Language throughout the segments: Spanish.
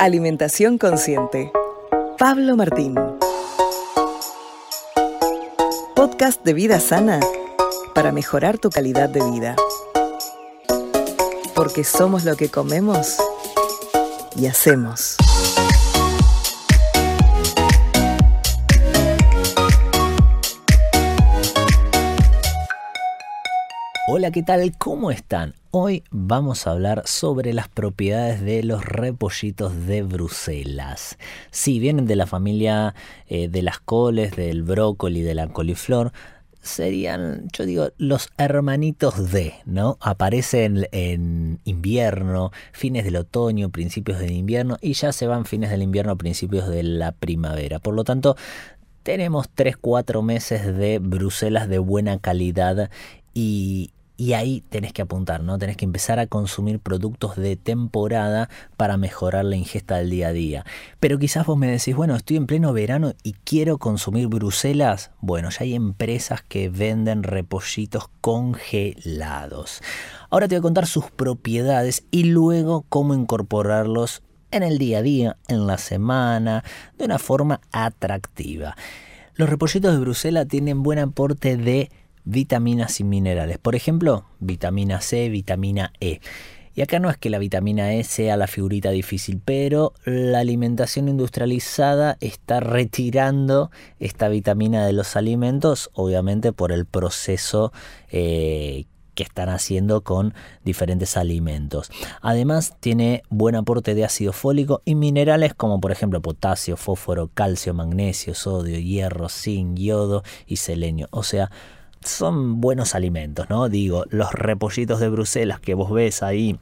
Alimentación Consciente. Pablo Martín. Podcast de vida sana para mejorar tu calidad de vida. Porque somos lo que comemos y hacemos. Hola, ¿qué tal? ¿Cómo están? Hoy vamos a hablar sobre las propiedades de los repollitos de Bruselas. Si vienen de la familia eh, de las coles, del brócoli, de la coliflor, serían, yo digo, los hermanitos de, ¿no? Aparecen en invierno, fines del otoño, principios del invierno y ya se van fines del invierno, principios de la primavera. Por lo tanto, tenemos 3-4 meses de Bruselas de buena calidad y, y ahí tenés que apuntar, ¿no? Tenés que empezar a consumir productos de temporada para mejorar la ingesta del día a día. Pero quizás vos me decís, bueno, estoy en pleno verano y quiero consumir Bruselas. Bueno, ya hay empresas que venden repollitos congelados. Ahora te voy a contar sus propiedades y luego cómo incorporarlos en el día a día, en la semana, de una forma atractiva. Los repollitos de Bruselas tienen buen aporte de vitaminas y minerales. Por ejemplo, vitamina C, vitamina E. Y acá no es que la vitamina E sea la figurita difícil, pero la alimentación industrializada está retirando esta vitamina de los alimentos, obviamente por el proceso eh, que están haciendo con diferentes alimentos. Además tiene buen aporte de ácido fólico y minerales como por ejemplo potasio, fósforo, calcio, magnesio, sodio, hierro, zinc, yodo y selenio. O sea, son buenos alimentos, ¿no? Digo, los repollitos de Bruselas que vos ves ahí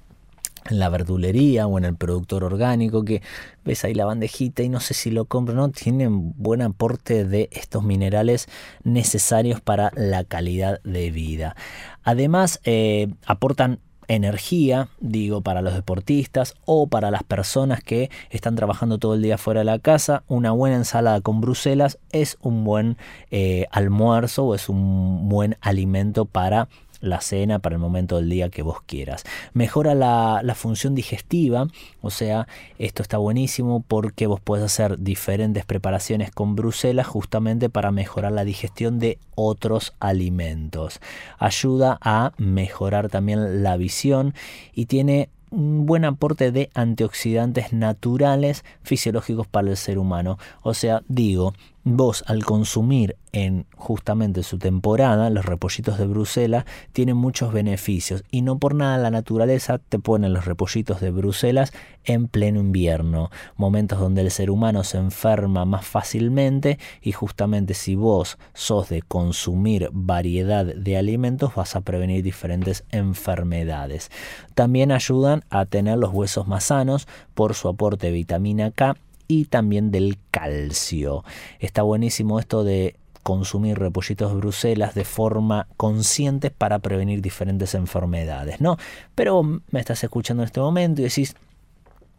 en la verdulería o en el productor orgánico que ves ahí la bandejita y no sé si lo compro no tienen buen aporte de estos minerales necesarios para la calidad de vida además eh, aportan energía, digo, para los deportistas o para las personas que están trabajando todo el día fuera de la casa, una buena ensalada con Bruselas es un buen eh, almuerzo o es un buen alimento para la cena para el momento del día que vos quieras. Mejora la, función digestiva, o sea, esto está buenísimo porque vos puedes hacer diferentes preparaciones con Bruselas justamente para mejorar la digestión de otros alimentos. Ayuda a mejorar también la visión y tiene un buen aporte de antioxidantes naturales fisiológicos para el ser humano. O sea, digo, vos al consumir en justamente su temporada los repollitos de Bruselas tienen muchos beneficios y no por nada la naturaleza te pone los repollitos de Bruselas en pleno invierno, momentos donde el ser humano se enferma más fácilmente y justamente si vos sos de consumir variedad de alimentos vas a prevenir diferentes enfermedades. También ayudan a tener los huesos más sanos por su aporte de vitamina K y también del calcio. Está buenísimo esto de consumir repollitos de Bruselas de forma consciente para prevenir diferentes enfermedades, ¿no? Pero me estás escuchando en este momento y decís,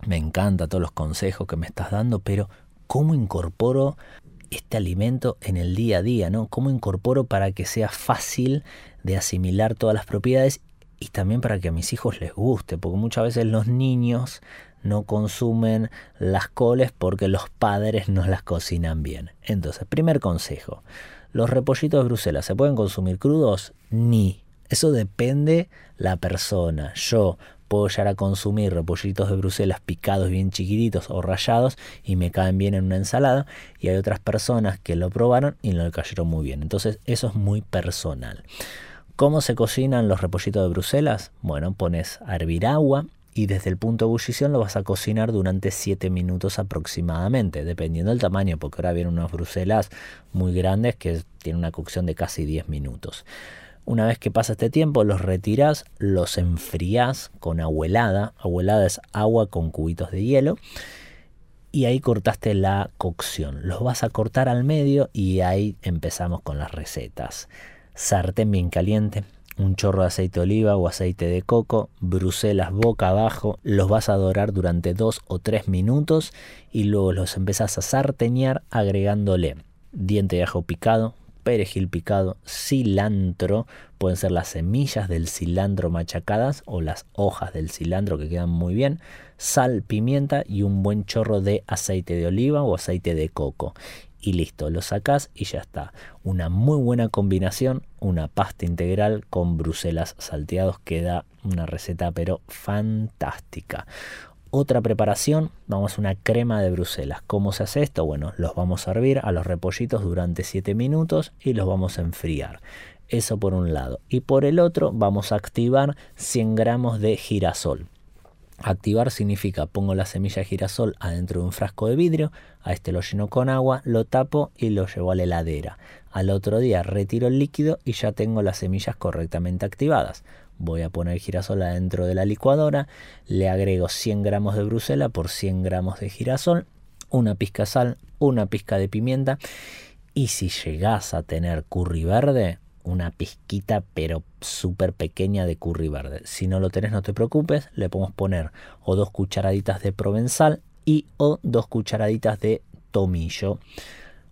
me encanta todos los consejos que me estás dando, pero ¿cómo incorporo este alimento en el día a día, ¿no? ¿Cómo incorporo para que sea fácil de asimilar todas las propiedades y también para que a mis hijos les guste? Porque muchas veces los niños no consumen las coles porque los padres no las cocinan bien. Entonces, primer consejo, ¿los repollitos de Bruselas se pueden consumir crudos? Ni. Eso depende la persona. Yo puedo llegar a consumir repollitos de Bruselas picados bien chiquititos o rallados y me caen bien en una ensalada y hay otras personas que lo probaron y no le cayeron muy bien. Entonces eso es muy personal. ¿Cómo se cocinan los repollitos de Bruselas? Bueno, pones a hervir agua, y desde el punto de ebullición lo vas a cocinar durante 7 minutos aproximadamente, dependiendo del tamaño, porque ahora vienen unas bruselas muy grandes que tienen una cocción de casi 10 minutos. Una vez que pasa este tiempo, los retiras, los enfrías con. Agua helada es agua con cubitos de hielo. Y ahí cortaste la cocción. Los vas a cortar al medio y ahí empezamos con las recetas. Sartén bien caliente, un chorro de aceite de oliva o aceite de coco, Bruselas boca abajo, los vas a dorar durante dos o tres minutos y luego los empezás a sarteñar agregándole diente de ajo picado, perejil picado, cilantro, pueden ser las semillas del cilantro machacadas o las hojas del cilantro que quedan muy bien, sal, pimienta y un buen chorro de aceite de oliva o aceite de coco. Y listo, lo sacás y ya está. Una muy buena combinación, una pasta integral con bruselas salteados que da una receta pero fantástica. Otra preparación, vamos a una crema de Bruselas. ¿Cómo se hace esto? Bueno, los vamos a hervir a los repollitos durante 7 minutos y los vamos a enfriar. Eso por un lado. Y por el otro vamos a activar 100 gramos de girasol. Activar significa pongo la semilla de girasol adentro de un frasco de vidrio, a este lo lleno con agua, lo tapo y lo llevo a la heladera. Al otro día retiro el líquido y ya tengo las semillas correctamente activadas. Voy a poner girasol adentro de la licuadora, le agrego 100 gramos de brusela por 100 gramos de girasol, una pizca de sal, una pizca de pimienta y si llegas a tener curry verde, una pizquita pero súper pequeña de curry verde. Si no lo tenés no te preocupes, le podemos poner o dos cucharaditas de provenzal y o dos cucharaditas de tomillo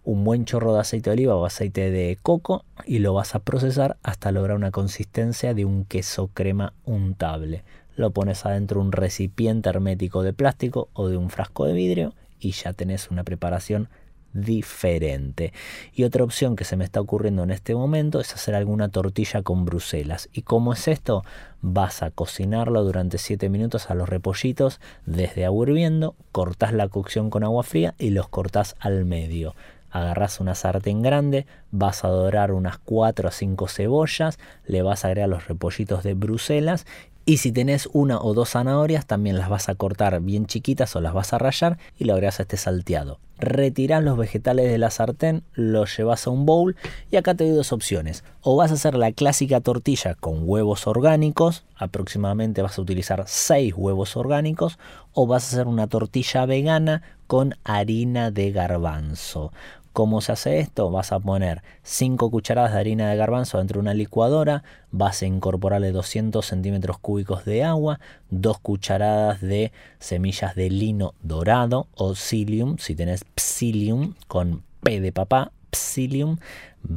un buen chorro de aceite de oliva o aceite de coco y lo vas a procesar hasta lograr una consistencia de un queso crema untable. Lo pones adentro de un recipiente hermético de plástico o de un frasco de vidrio y ya tenés una preparación diferente. Y otra opción que se me está ocurriendo en este momento es hacer alguna tortilla con Bruselas. ¿Y cómo es esto? Vas a cocinarlo durante 7 minutos a los repollitos desde agua hirviendo, cortás la cocción con agua fría y los cortás al medio agarras una sartén grande, vas a dorar unas 4 a 5 cebollas, le vas a agregar los repollitos de Bruselas y si tenés una o dos zanahorias también las vas a cortar bien chiquitas o las vas a rayar y lo agregas a este salteado. Retirás los vegetales de la sartén, los llevas a un bowl y acá te doy dos opciones. O vas a hacer la clásica tortilla con huevos orgánicos, aproximadamente vas a utilizar 6 huevos orgánicos, o vas a hacer una tortilla vegana con harina de garbanzo. ¿Cómo se hace esto? Vas a poner 5 cucharadas de harina de garbanzo dentro de una licuadora, vas a incorporarle 200 centímetros cúbicos de agua, 2 cucharadas de semillas de lino dorado o psyllium, si tenés psyllium con P de papá, psyllium,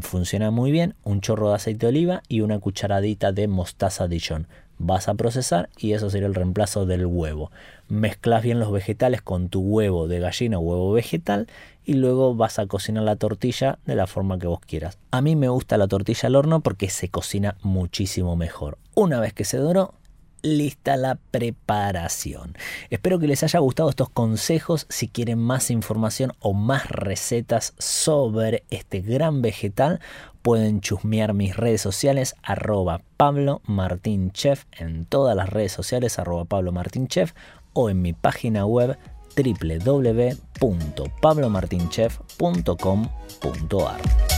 funciona muy bien, un chorro de aceite de oliva y una cucharadita de mostaza Dijon vas a procesar y eso sería el reemplazo del huevo. Mezclas bien los vegetales con tu huevo de gallina o huevo vegetal y luego vas a cocinar la tortilla de la forma que vos quieras. A mí me gusta la tortilla al horno porque se cocina muchísimo mejor. Una vez que se doró, lista la preparación. Espero que les haya gustado estos consejos. Si quieren más información o más recetas sobre este gran vegetal, pueden chusmear mis redes sociales arroba Pablo Martín Chef en todas las redes sociales arroba Pablo Martín Chef o en mi página web www.pablomartinchef.com.ar.